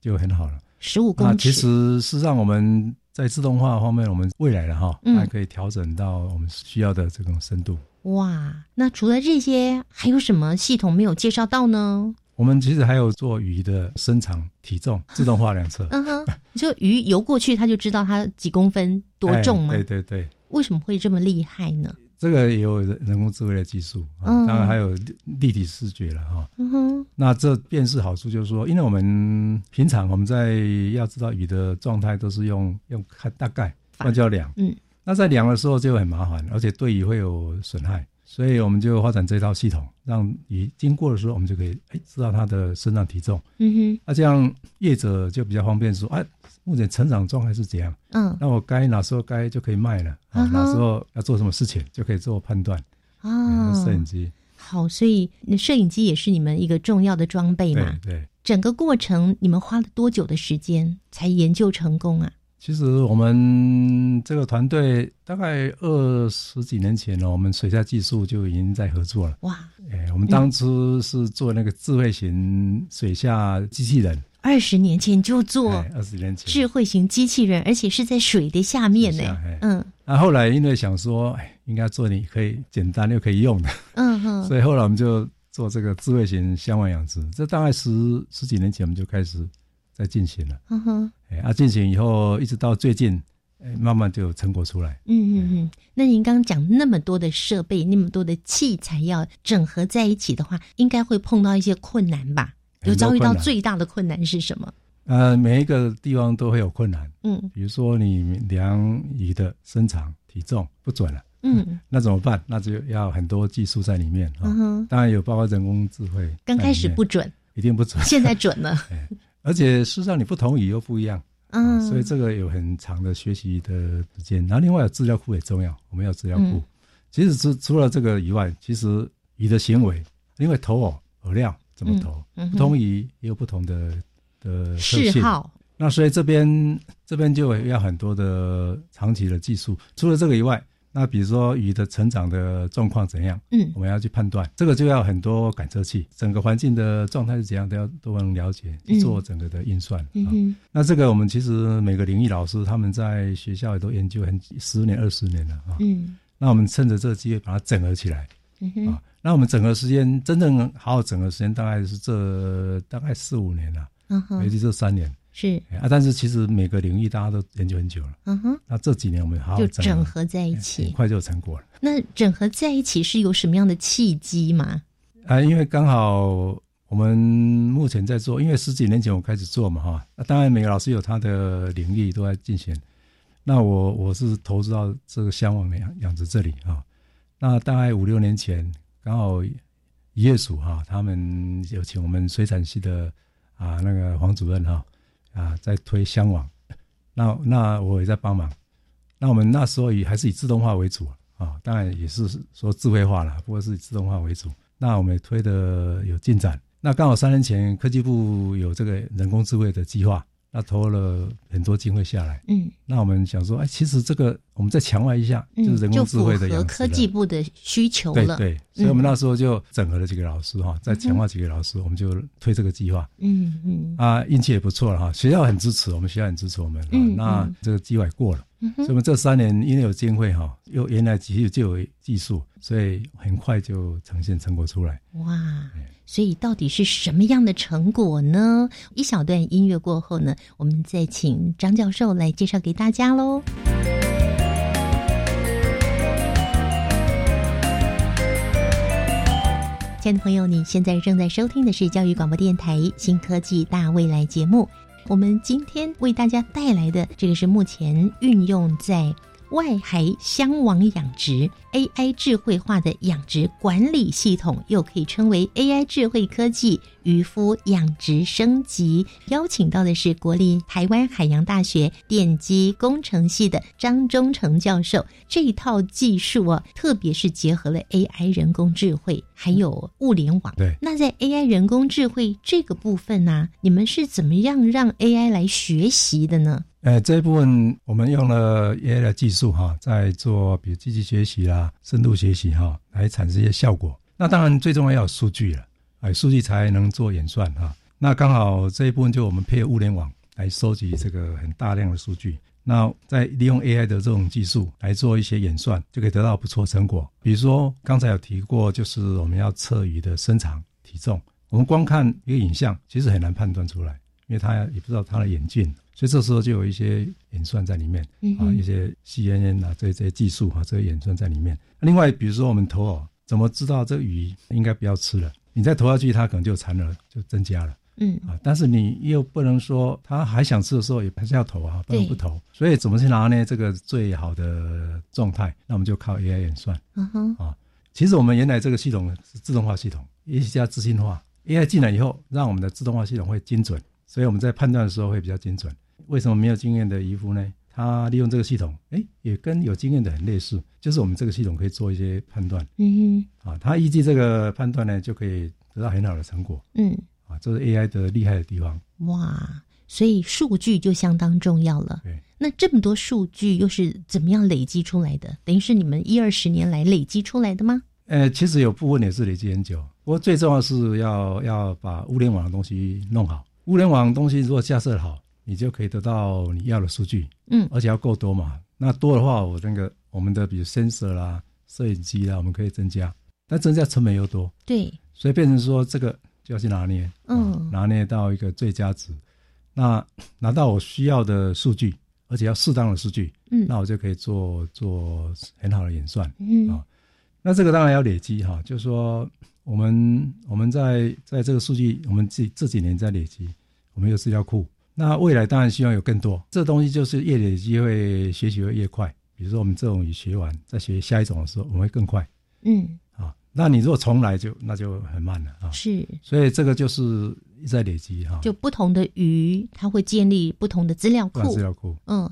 就很好了。十五公那尺。其实事实上我们在自动化方面，我们未来的哈，嗯还可以调整到我们需要的这种深度。哇，那除了这些，还有什么系统没有介绍到呢？我们其实还有做鱼的身长、体重自动化量测，嗯哼，就鱼游过去，它就知道它几公分、多重吗？哎对对对，为什么会这么厉害呢？这个也有人人工智慧的技术，啊嗯当然还有立立体视觉了哈。嗯哼，那这便是好处就是说，因为我们平常我们在要知道鱼的状态都是用用看大概，那就要量。嗯，那在量的时候就很麻烦，而且对鱼会有损害，所以我们就发展这套系统，让你经过的时候，我们就可以哎知道它的身上体重。嗯哼，那这样业者就比较方便说，哎，目前成长状态是怎样？嗯那我该哪时候该就可以卖了啊？嗯哪时候要做什么事情就可以做判断。啊，摄影机，好，所以那摄影机也是你们一个重要的装备对嘛。对。整个过程你们花了多久的时间才研究成功啊？其实我们这个团队大概二十几年前呢，我们水下技术就已经在合作了。哇，哎，我们当初是做那个智慧型水下机器人，二十年前就做哎，二十年前。智慧型机器人，而且是在水的下面呢。嗯，那后来因为想说，哎，应该做你可以简单又可以用的，嗯哼，所以后来我们就做这个智慧型箱网养殖。这大概十十几年前我们就开始在进行了，嗯哼，哎，啊，进行以后一直到最近，哎，慢慢就有成果出来。嗯嗯嗯。那您刚刚讲那么多的设备，那么多的器材要整合在一起的话，应该会碰到一些困难吧？有遭遇到最大的困难是什么？呃，每一个地方都会有困难，嗯，比如说你量鱼的身长、体重不准了，嗯，那怎么办？那就要很多技术在里面啊，嗯哼，当然有包括人工智慧。刚开始不准，一定不准，现在准了。而且事实上你不同语又不一样，嗯，所以这个有很长的学习的时间。然后另外有资料库也重要，我们要资料库。其实除除了这个以外，其实鱼的行为，因为投饵饵料怎么投，不同鱼也有不同的。的嗜好，那所以这边这边就要很多的长期的技术。除了这个以外，那比如说鱼的成长的状况怎样，嗯，我们要去判断，这个就要很多感测器，整个环境的状态是怎样，都要都能了解，做整个的运算。嗯，那这个我们其实每个领域老师他们在学校也都研究很十年二十年了啊。嗯，那我们趁着这个机会把它整合起来。嗯啊，那我们整合时间真正好好整合时间大概是这大概四五年了。嗯哼，尤其这三年是啊，但是其实每个领域大家都研究很久了。嗯哼，那这几年我们好好就整合在一起，很快就有成果了。那整合在一起是有什么样的契机吗？啊，因为刚好我们目前在做，因为十几年前我开始做嘛，哈。那当然每个老师有他的领域都在进行。那我我是投资到这个香网养养殖这里啊。那大概五六年前，刚好渔业署哈，他们有请我们水产系的。啊，那个黄主任哈，啊，啊在推香网，那那我也在帮忙。那我们那时候以还是以自动化为主啊，当然也是说智慧化了，不过是以自动化为主。那我们也推的有进展。那刚好三年前科技部有这个人工智慧的计划。那投了很多经费下来，嗯，那我们想说，哎，其实这个我们再强化一下，就是人工智慧的养科技部的需求了，对对，所以我们那时候就整合了几个老师哈，再强化几个老师，我们就推这个计划，嗯嗯，啊，运气也不错了哈，学校很支持，我们学校很支持我们，嗯，那这个计划过了，所以我们这三年因为有经费哈，又原来其实就有技术，所以很快就呈现成果出来，哇。所以到底是什么样的成果呢？一小段音乐过后呢，我们再请张教授来介绍给大家喽。亲爱的朋友，你现在正在收听的是教育广播电台《新科技大未来》节目。我们今天为大家带来的这个是目前运用在。外海箱网养殖 AI 智慧化的养殖管理系统，又可以称为 AI 智慧科技渔夫养殖升级。邀请到的是国立台湾海洋大学电机工程系的张忠成教授。这一套技术啊，特别是结合了 AI 人工智慧还有物联网。对，那在 AI 人工智慧这个部分呢，你们是怎么样让 AI 来学习的呢？呃，这一部分我们用了 AI 的技术哈，在做比如机器学习啦、深度学习哈，来产生一些效果。那当然最重要要有数据了，哎，数据才能做演算哈。那刚好这一部分就我们配合物联网来收集这个很大量的数据，那再利用 AI 的这种技术来做一些演算，就可以得到不错成果。比如说刚才有提过，就是我们要测鱼的身长、体重，我们光看一个影像其实很难判断出来，因为他也不知道他的眼镜。所以这时候就有一些演算在里面啊，一些 CNN 啊，这这些技术啊，这些演算在里面。另外，比如说我们投饵，怎么知道这个鱼应该不要吃了？你再投下去，它可能就残了，就增加了。嗯啊，但是你又不能说它还想吃的时候也还是要投啊，不能不投。所以怎么去拿捏这个最好的状态？那我们就靠 AI 演算。嗯哼啊，其实我们原来这个系统是自动化系统，一加自信化。AI 进来以后，让我们的自动化系统会精准，所以我们在判断的时候会比较精准。为什么没有经验的渔夫呢？他利用这个系统，哎，也跟有经验的很类似，就是我们这个系统可以做一些判断。嗯哼，啊，他依据这个判断呢，就可以得到很好的成果。嗯，啊，这是 AI 的厉害的地方。哇，所以数据就相当重要了。对，那这么多数据又是怎么样累积出来的？等于是你们一二十年来累积出来的吗？呃，其实有部分也是累积很久，不过最重要是要要把物联网的东西弄好。物联网东西如果架设好。你就可以得到你要的数据，嗯，而且要够多嘛。那多的话，我那个我们的比如 sensor 啦、摄影机啦，我们可以增加，但增加成本又多，对，所以变成说这个就要去拿捏，嗯，拿捏到一个最佳值。那 拿到我需要的数据，而且要适当的数据，嗯那我就可以做做很好的演算，嗯啊，那这个当然要累积哈，就是说我们我们在在这个数据，我们这这几年在累积，我们有资料库，那未来当然希望有更多。这东西就是越累积会学习会越快。比如说我们这种语学完，再学下一种的时候，我们会更快嗯，啊。那你如果重来就那就很慢了啊。是，所以这个就是一直在累积哈，就不同的鱼，它会建立不同的资料库，资料库。嗯。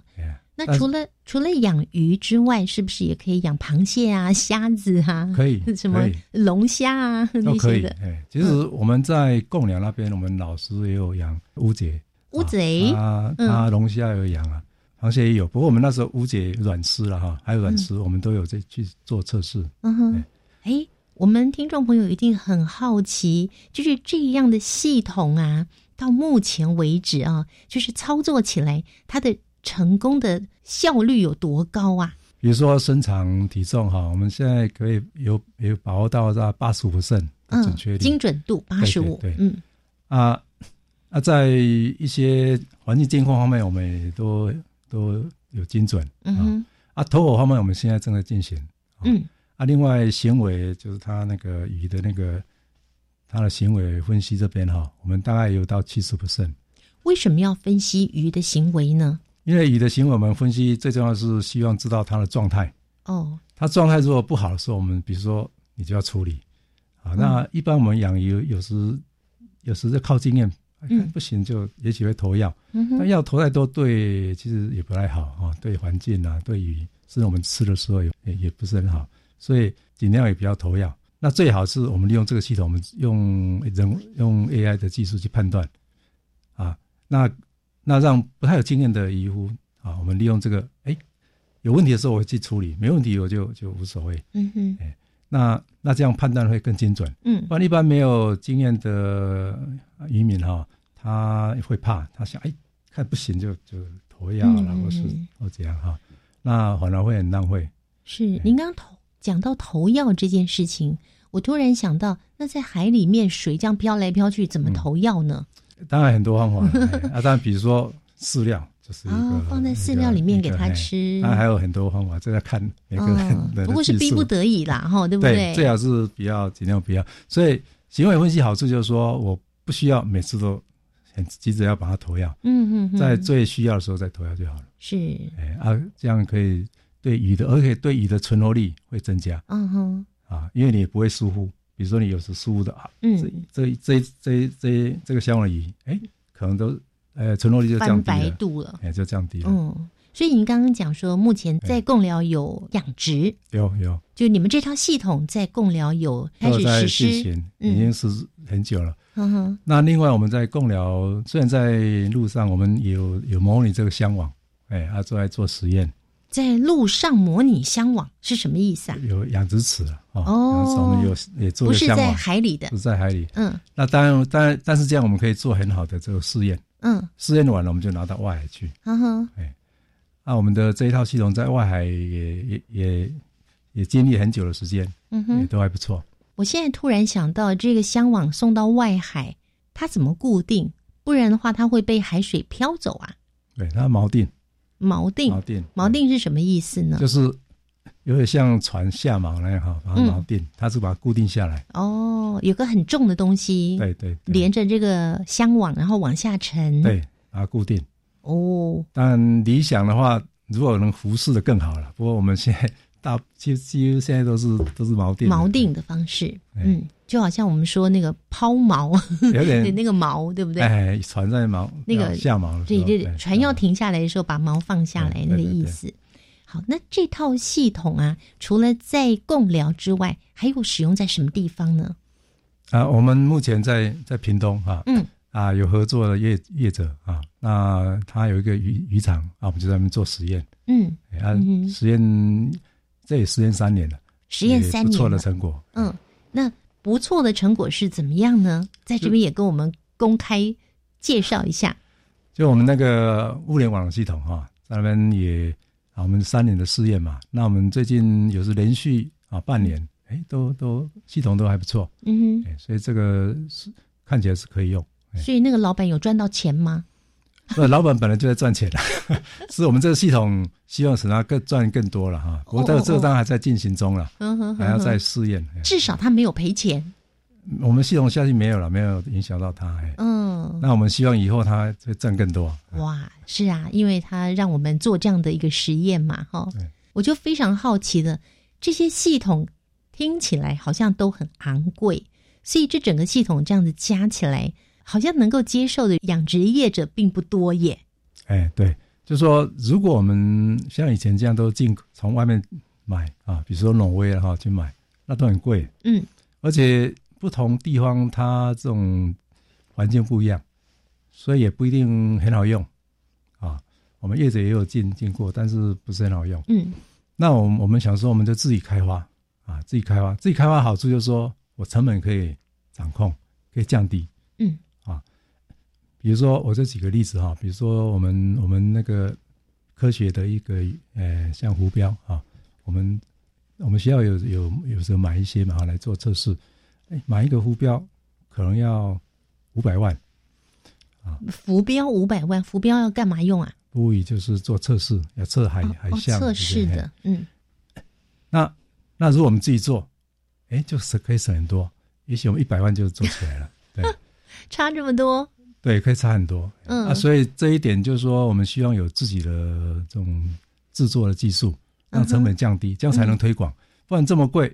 那除了除了养鱼之外，是不是也可以养螃蟹啊、虾子啊？可以 什么龙虾啊都那可以些的。。哎，其实我们在贡寮那边，我们老师也有养乌贼，乌贼，啊，龙虾有养啊，螃蟹也有。不过我们那时候乌贼软丝了哈，还有软丝，我们都有在去做测试。嗯哼，哎，我们听众朋友一定很好奇，就是这样的系统啊，到目前为止啊，就是操作起来它的成功的效率有多高啊？比如说身长体重哈，我们现在可以有有把握到在八十五的准确率，精准度八十五，对嗯啊啊，在一些环境监控方面，我们也都都有精准。嗯哼，啊，投偶方面，我们现在正在进行。嗯啊，另外行为就是它那个鱼的那个它的行为分析这边哈，我们大概有到七十 percent。为什么要分析鱼的行为呢？因为鱼的行为，我们分析最重要的是希望知道它的状态。哦，它状态如果不好的时候，我们比如说你就要处理。啊，那一般我们养鱼有时有时就靠经验，嗯不行就也许会投药。嗯哼那药投太多对其实也不太好啊，对环境啊，对鱼，甚至我们吃的时候也也也不是很好，所以尽量也不要投药。那最好是我们利用这个系统，我们用人用 AI 的技术去判断，啊，那那让不太有经验的渔夫啊，我们利用这个，哎，有问题的时候我会去处理，没问题我就就无所谓。嗯哼，哎那那这样判断会更精准。嗯不然一般没有经验的渔民哈、他会怕，他想哎，看不行就就投药了，嗯或是或这样哈、那反而会很浪费。是您刚投讲到投药这件事情，我突然想到，那在海里面水这样飘来飘去，怎嗯么投药呢？当然很多方法 啊，当然比如说饲料就是一个、哦放在饲料里面给它吃当然还有很多方法，这要看每个人不过是逼不得已啦，哈，对不对？最好是比较尽量不要。所以行为分析好处就是说，我不需要每次都很急着要把它投药，嗯嗯嗯在最需要的时候再投药就好了。是，哎啊，这样可以对鱼的，而且对鱼的存活率会增加嗯哼，啊，因为你也不会疏忽。比如说你有时疏忽的啊，嗯。这这这这这这个香网鱼，哎，可能都呃存活率就降低了，白度了，哎，就降低了。嗯。所以您刚刚讲说，目前在贡寮有养殖，有有，就你们这套系统在贡寮有开始实施。进行，，已经是很久了。嗯哼，那另外我们在贡寮，虽然在路上我们有有模拟这个香网，哎，啊，都在做实验，在路上模拟箱网是什么意思啊？有养殖池啊哦，我们有也做不是在海里的不，是在海里。嗯那当然，当然，但是这样我们可以做很好的这个试验，嗯，试验完了我们就拿到外海去。嗯哼，那我们的这一套系统在外海也也也也经历很久的时间，嗯哼也都还不错。我现在突然想到，这个箱网送到外海，它怎么固定？不然的话，它会被海水飘走啊。对，它锚定，锚定，锚定，锚定是什么意思呢？就是有点像船下锚那样哈，把锚定，它是把它固定下来。哦，有个很重的东西，对对对连着这个箱网，然后往下沉。对，把它固定。哦，但理想的话，如果能浮式的更好了。不过我们现在大几几乎现在都是都是锚定，锚定的方式，嗯，就好像我们说那个抛锚，有点 对那个锚，对不对？哎，船在锚那个下锚对对对，哎船要停下来的时候，把锚放下来，那个意思。好，那这套系统啊，除了在共疗之外，还有使用在什么地方呢？啊，我们目前在在屏东啊，嗯，啊有合作的业业者啊，那他有一个渔渔场啊，我们就在那边做实验，嗯哎啊实验这也实验三年了，实验三年不错的成果。嗯，那不错的成果是怎么样呢？在这边也跟我们公开介绍一下。就我们那个物联网系统哈、在那边也啊，我们三年的试验嘛，那我们最近有时连续啊半年，哎，都都系统都还不错，嗯哼，所以这个是看起来是可以用。所以那个老板有赚到钱吗？那老板本来就在赚钱了，是我们这个系统希望使他更赚更多了哈。不过这个这个当然还在进行中了，还要再试验。至少他没有赔钱。我们系统下去没有了，没有影响到他。哎，嗯，那我们希望以后他会赚更多。哇，是啊，因为他让我们做这样的一个实验嘛，哈。我就非常好奇的，这些系统听起来好像都很昂贵，所以这整个系统这样子加起来。好像能够接受的养殖业者并不多耶。哎，对，就说如果我们像以前这样都进从外面买啊，比如说挪威哈去买，那都很贵。嗯，而且不同地方它这种环境不一样，所以也不一定很好用啊。我们业者也有进进过，但是不是很好用。嗯，那我我们想说，我们就自己开发啊，自己开发，自己开发好处就是说我成本可以掌控，可以降低。嗯。比如说，我这几个例子哈，比如说我们我们那个科学的一个呃，像浮标啊，我们我们学校有有有时候买一些嘛来做测试，哎，买一个浮标可能要五百万啊。浮标五百万，浮标要干嘛用啊？不语就是做测试，要测海海象测试的，嗯。那那如果我们自己做，哎，就是可以省很多，也许我们一百万就做起来了，对，差这么多。对，可以差很多。嗯啊，所以这一点就是说，我们希望有自己的这种制作的技术，让成本降低，这样才能推广。不然这么贵，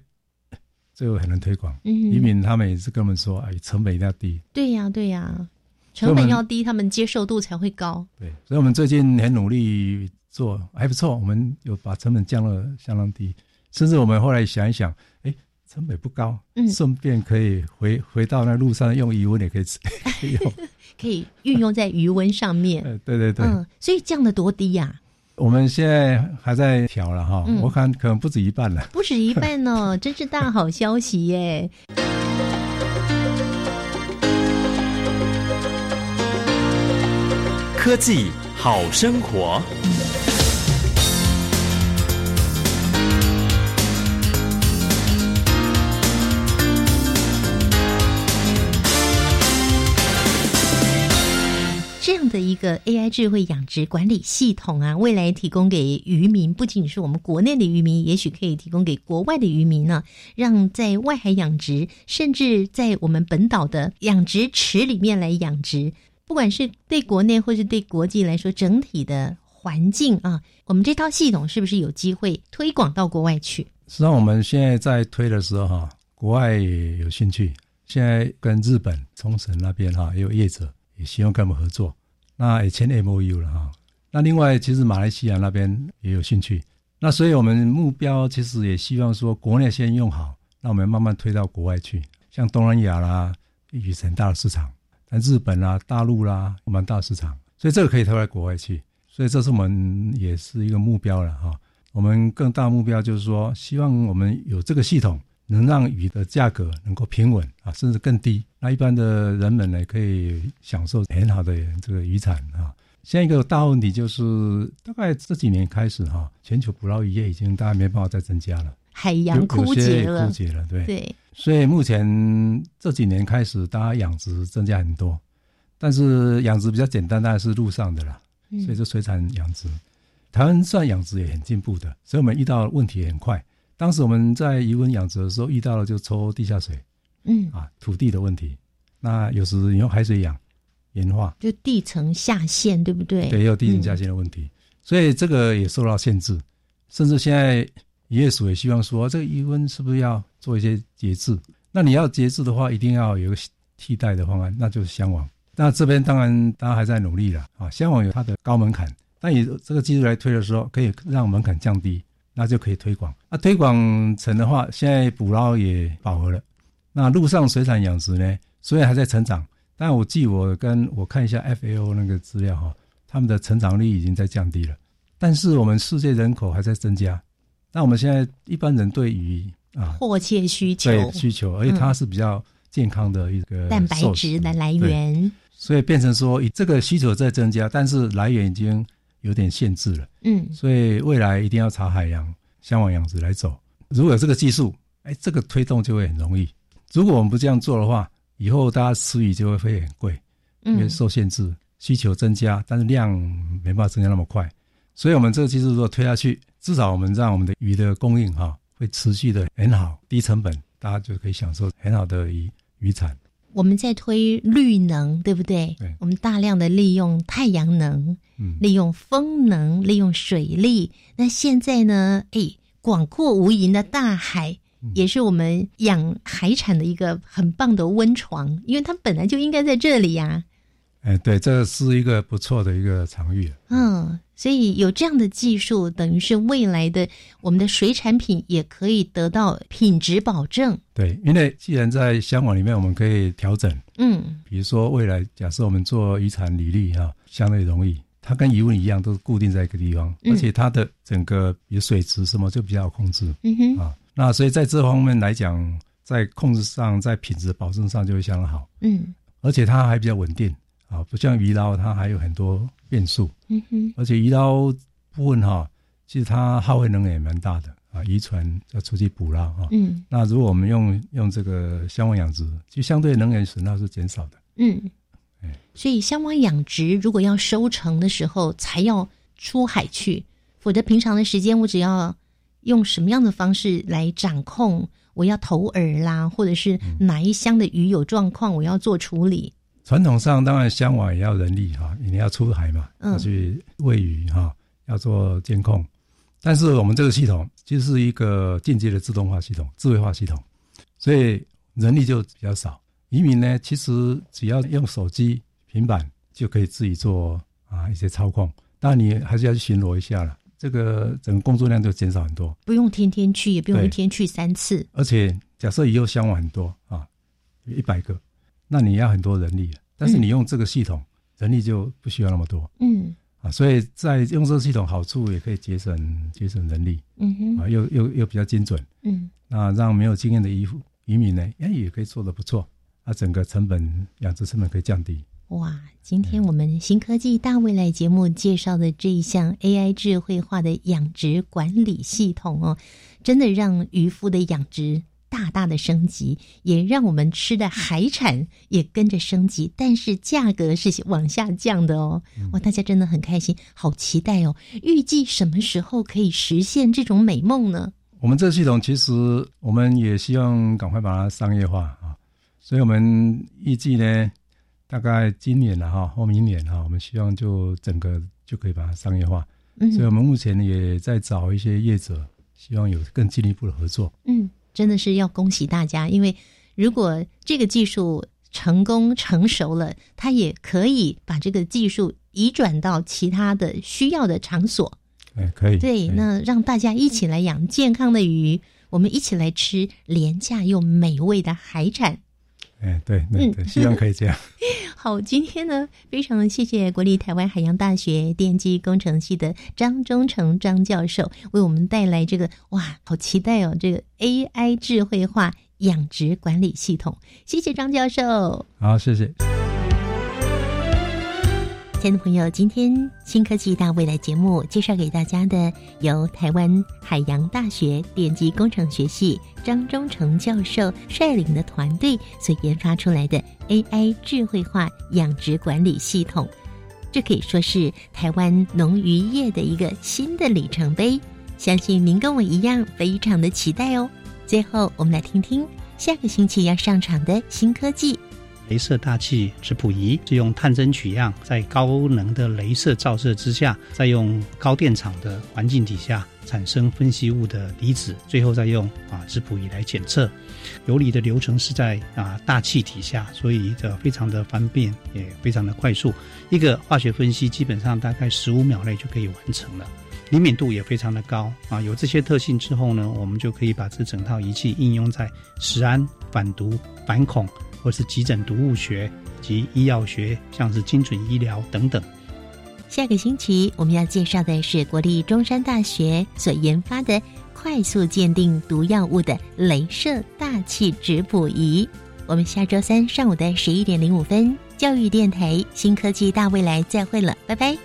最后很难推广。渔民他们也是跟我们说，哎，成本一定要低。对呀，对呀，成本要低，他们接受度才会高。对，所以我们最近很努力做，还不错。我们有把成本降了相当低，甚至我们后来想一想，哎。成本不高，嗯，顺便可以回回到那路上用余温也可以吃，可以用，可以运用在余温上面。呃，对对对，嗯，所以降的多低呀？我们现在还在调了哈，我看可能不止一半了，不止一半呢，真是大好消息耶！科技好生活。这样的一个 AI 智慧养殖管理系统啊，未来提供给渔民，不仅仅是我们国内的渔民，也许可以提供给国外的渔民呢，让在外海养殖，甚至在我们本岛的养殖池里面来养殖，不管是对国内或是对国际来说，整体的环境啊，我们这套系统是不是有机会推广到国外去？实际上，我们现在在推的时候哈，国外也有兴趣，现在跟日本冲绳那边哈也有业者也希望跟我们合作。那也签 M O U 了哈，那另外其实马来西亚那边也有兴趣，那所以我们目标其实也希望说国内先用好，那我们慢慢推到国外去，像东南亚啦，也是很大的市场，像日本啦、大陆啦，蛮大市场，所以这个可以推到国外去，所以这是我们也是一个目标了哈。我们更大目标就是说，希望我们有这个系统。能让鱼的价格能够平稳啊，甚至更低。那一般的人们呢，可以享受很好的这个渔产啊。现在一个大问题就是，大概这几年开始哈，全球捕捞渔业已经大概没办法再增加了，海洋枯竭了，枯竭了，对对。所以目前这几年开始，大家养殖增加很多，但是养殖比较简单，当然是陆上的啦。所以这水产养殖，台湾算养殖也很进步的，所以我们遇到问题也很快。当时我们在渔温养殖的时候遇到了就抽地下水，嗯啊土地的问题，那有时你用海水养，盐化就地层下陷，对不对？对，也有地层下陷的问题，所以这个也受到限制。甚至现在渔业署也希望说，这个渔温是不是要做一些节制？那你要节制的话，一定要有个替代的方案，那就是香网。那这边当然大家还在努力了啊，香网有它的高门槛，但以这个技术来推的时候，可以让门槛降低。那就可以推广。那推广成的话，现在捕捞也饱和了。那陆上水产养殖呢，虽然还在成长，但我记我跟我看一下 FAO 那个资料哈，他们的成长率已经在降低了。但是我们世界人口还在增加。那我们现在一般人对于啊迫切需求，对需求，而且它是比较健康的一个蛋白质的来源，所以变成说以这个需求在增加，但是来源已经。有点限制了。嗯，所以未来一定要朝海洋向往养殖来走。如果有这个技术，哎，这个推动就会很容易。如果我们不这样做的话，以后大家吃鱼就会会很贵，因为受限制，需求增加，但是量没办法增加那么快。所以我们这个技术如果推下去，至少我们让我们的鱼的供应哈会持续的很好，低成本，大家就可以享受很好的鱼鱼产。我们在推绿能，对不对？对，我们大量的利用太阳能，嗯，利用风能，利用水力。那现在呢？哎，广阔无垠的大海也是我们养海产的一个很棒的温床，因为它本来就应该在这里呀、哎，对，这是一个不错的一个场域。嗯，所以有这样的技术，等于是未来的我们的水产品也可以得到品质保证。对，因为既然在香港里面，我们可以调整，嗯。比如说未来假设我们做渔产履历哈、相对容易，它跟渔温一样都是固定在一个地方，嗯。而且它的整个比如水质什么就比较好控制嗯哼，啊。那所以在这方面来讲，在控制上，在品质保证上就会相当好，嗯。而且它还比较稳定啊，不像鱼捞它还有很多变数，嗯哼，而且鱼捞部分哈、其实它耗费能源也蛮大的啊，渔船要出去捕捞哈、嗯那如果我们用用这个箱网养殖，就相对能源损耗是减少的。嗯。所以箱网养殖如果要收成的时候，才要出海去，否则平常的时间我只要用什么样的方式来掌控，我要投饵啦，或者是哪一箱的鱼有状况，我要做处理。传统上当然香网也要人力哈，你要出海嘛，嗯要去喂鱼哈，要做监控。但是我们这个系统就是一个间接的自动化系统、智慧化系统，所以人力就比较少。渔民呢，其实只要用手机、平板就可以自己做啊一些操控，当然你还是要去巡逻一下了，这个整个工作量就减少很多。不用天天去，也不用一天去三次。而且假设以后香网很多啊，一百个，那你要很多人力，但是你用这个系统，人力就不需要那么多。嗯。啊。所以在用这个系统好处也可以节省节省人力嗯哼。啊，又又又比较精准，嗯。那让没有经验的渔夫渔民呢，哎也可以做得不错，啊，整个成本养殖成本可以降低。哇，今天我们新科技大未来节目介绍的这一项 AI 智慧化的养殖管理系统哦，真的让渔夫的养殖大大的升级，也让我们吃的海产也跟着升级，但是价格是往下降的哦。哇，大家真的很开心，好期待哦！预计什么时候可以实现这种美梦呢？我们这个系统其实我们也希望赶快把它商业化啊，所以我们预计呢，大概今年了哈，或明年哈，我们希望就整个就可以把它商业化。嗯所以我们目前也在找一些业者，希望有更进一步的合作。嗯，真的是要恭喜大家，因为如果这个技术成功成熟了，它也可以把这个技术移转到其他的需要的场所。哎，可以。对，那让大家一起来养健康的鱼，我们一起来吃廉价又美味的海产。哎，对对对，希望可以这样。好，今天呢，非常谢谢国立台湾海洋大学电机工程系的张忠诚张教授为我们带来这个哇，好期待哦！这个 AI 智慧化养殖管理系统，谢谢张教授。好，谢谢。亲爱的朋友，今天新科技大未来节目介绍给大家的，由台湾海洋大学电机工程学系张忠诚教授率领的团队所研发出来的 AI 智慧化养殖管理系统，这可以说是台湾农渔业的一个新的里程碑。相信您跟我一样，非常的期待哦。最后，我们来听听下个星期要上场的新科技。镭射大气质谱仪是用探针取样，在高能的镭射照射之下，再用高电场的环境底下产生分析物的离子，最后再用啊质谱仪来检测。游离的流程是在啊大气底下，所以这非常的方便，也非常的快速。一个化学分析基本上大概十五秒内就可以完成了。灵敏度也非常的高啊！有这些特性之后呢，我们就可以把这整套仪器应用在食安、反毒、反恐，或是急诊毒物学及医药学，像是精准医疗等等。下个星期我们要介绍的是国立中山大学所研发的快速鉴定毒药物的镭射大气质谱仪。我们下周三上午的十一点零五分，教育电台新科技大未来再会了，拜拜。